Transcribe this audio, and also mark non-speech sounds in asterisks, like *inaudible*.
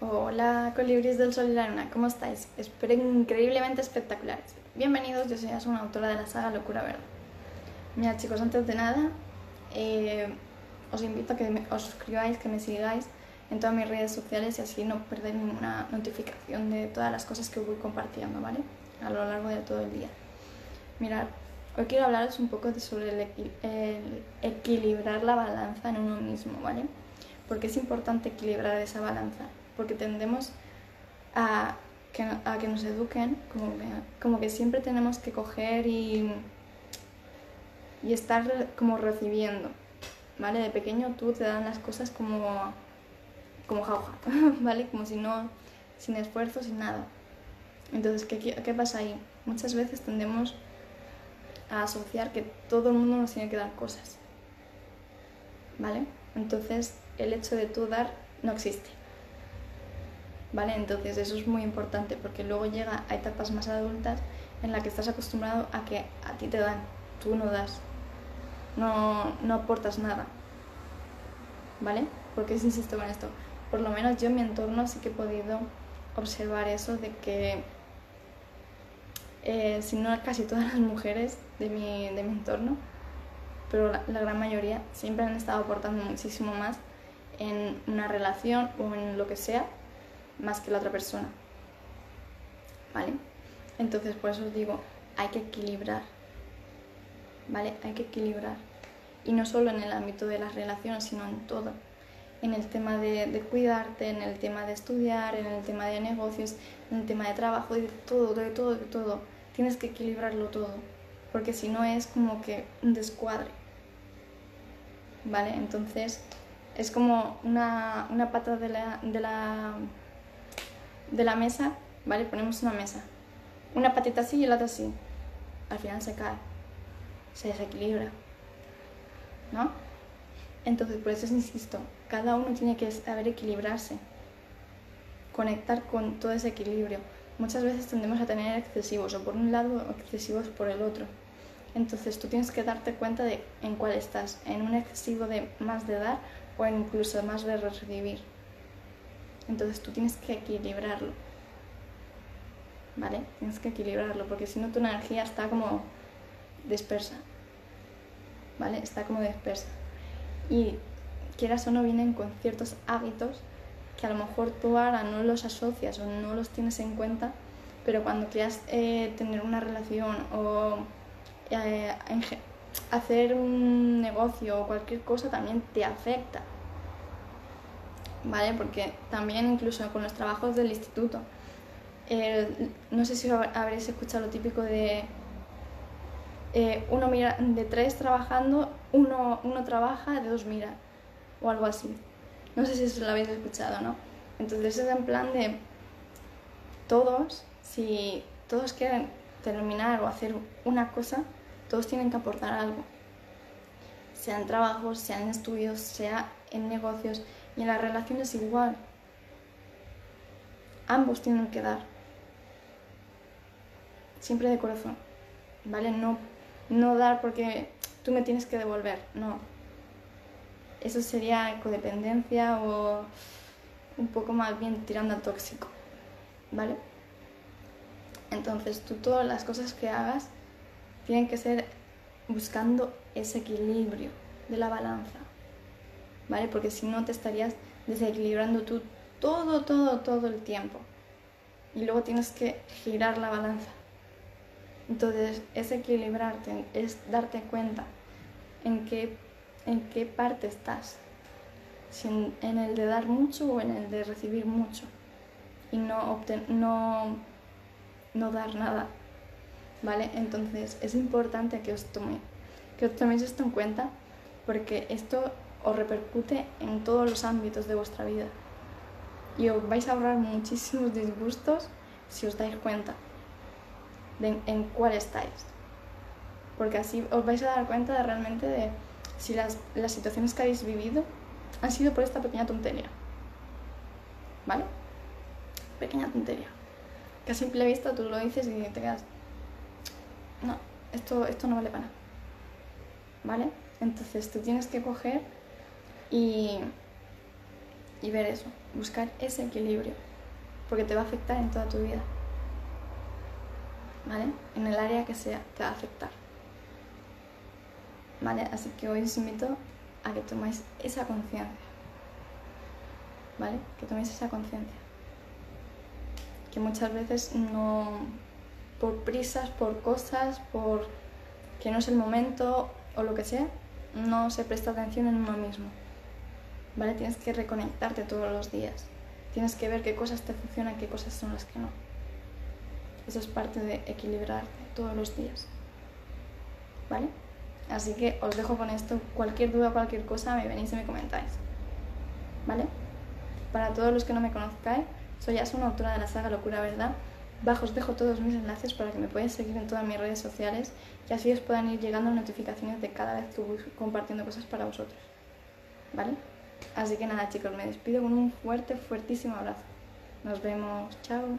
Hola colibris del sol y la luna, ¿cómo estáis? Espero increíblemente espectaculares. Bienvenidos, yo soy una autora de la saga Locura Verde. Mira chicos, antes de nada, eh, os invito a que os suscribáis, que me sigáis en todas mis redes sociales y así no perder ninguna notificación de todas las cosas que voy compartiendo, ¿vale? A lo largo de todo el día. Mirad, hoy quiero hablaros un poco sobre equilibrar la balanza en uno mismo, ¿vale? porque es importante equilibrar esa balanza, porque tendemos a que, a que nos eduquen como que, como que siempre tenemos que coger y, y estar como recibiendo, ¿vale? De pequeño tú te dan las cosas como, como jauja, *laughs* ¿vale? Como si no, sin esfuerzo, sin nada. Entonces, ¿qué, ¿qué pasa ahí? Muchas veces tendemos a asociar que todo el mundo nos tiene que dar cosas, ¿vale? Entonces, el hecho de tú dar no existe. ¿Vale? Entonces eso es muy importante porque luego llega a etapas más adultas en la que estás acostumbrado a que a ti te dan, tú no das, no, no aportas nada. ¿Vale? Porque qué insisto con esto? Por lo menos yo en mi entorno sí que he podido observar eso de que, eh, si no casi todas las mujeres de mi, de mi entorno, pero la gran mayoría siempre han estado aportando muchísimo más en una relación o en lo que sea más que la otra persona. ¿Vale? Entonces, por eso os digo, hay que equilibrar. ¿Vale? Hay que equilibrar. Y no solo en el ámbito de las relaciones, sino en todo. En el tema de, cuidarte, en el tema de estudiar, en el tema de negocios, en el tema de trabajo, de todo, de todo, de todo. Tienes que equilibrarlo todo. Porque si no es como que un descuadre. ¿Vale? Entonces, es como una, una pata de la, de, la, de la mesa, ¿vale? Ponemos una mesa. Una patita así y la otra así. Al final se cae, se desequilibra, ¿no? Entonces, por eso insisto, cada uno tiene que saber equilibrarse, conectar con todo ese equilibrio. Muchas veces tendemos a tener excesivos, o por un lado, o excesivos por el otro. Entonces tú tienes que darte cuenta de en cuál estás, en un excesivo de más de dar o incluso más de recibir. Entonces tú tienes que equilibrarlo. ¿Vale? Tienes que equilibrarlo porque si no tu energía está como dispersa. ¿Vale? Está como dispersa. Y quieras o no vienen con ciertos hábitos que a lo mejor tú ahora no los asocias o no los tienes en cuenta, pero cuando quieras eh, tener una relación o eh, hacer un negocio o cualquier cosa también te afecta. ¿Vale? Porque también incluso con los trabajos del instituto, no sé si habréis escuchado lo típico de eh, uno mira, de tres trabajando, uno, uno trabaja, de dos mira, o algo así. No sé si lo habéis escuchado, ¿no? Entonces es en plan de todos, si todos quieren terminar o hacer una cosa, todos tienen que aportar algo, sea en trabajos, sea en estudios, sea en negocios y en las relaciones igual. Ambos tienen que dar, siempre de corazón, ¿vale? No, no dar porque tú me tienes que devolver, no. Eso sería codependencia o un poco más bien tirando a tóxico, ¿vale? Entonces tú todas las cosas que hagas tienen que ser buscando ese equilibrio de la balanza, ¿vale? Porque si no te estarías desequilibrando tú todo, todo, todo el tiempo. Y luego tienes que girar la balanza. Entonces, es equilibrarte, es darte cuenta en qué, en qué parte estás. Si en, el de dar mucho o en el de recibir mucho. Y no, no, no dar nada ¿vale? Entonces es importante que os, tome, que os toméis esto en cuenta porque esto os repercute en todos los ámbitos de vuestra vida y os vais a ahorrar muchísimos disgustos si os dais cuenta de en cuál estáis. Porque así os vais a dar cuenta realmente de si las, las situaciones que habéis vivido han sido por esta pequeña tontería. ¿Vale? Pequeña tontería. Que a simple vista tú lo dices y te quedas, no, esto, esto no vale para nada. ¿Vale? Entonces tú tienes que coger y, y ver eso, buscar ese equilibrio, porque te va a afectar en toda tu vida. ¿Vale? En el área que sea, te va a afectar. ¿Vale? Así que hoy os invito a que toméis esa conciencia. ¿Vale? Que toméis esa conciencia. Que muchas veces no, por prisas, por cosas, por que no es el momento o lo que sea, no se presta atención en uno mismo. ¿Vale? Tienes que reconectarte todos los días. Tienes que ver qué cosas te funcionan qué cosas son las que no. Eso es parte de equilibrarte todos los días. ¿Vale? Así que os dejo con esto. Cualquier duda, cualquier cosa, me venís y me comentáis. ¿Vale? Para todos los que no me conozcáis, soy Asuna, autora de la saga Locura Verdad. Bajo os dejo todos mis enlaces para que me podáis seguir en todas mis redes sociales y así os puedan ir llegando notificaciones de cada vez que voy compartiendo cosas para vosotros. ¿Vale? Así que nada chicos, me despido con un fuerte, fuertísimo abrazo. Nos vemos. Chao.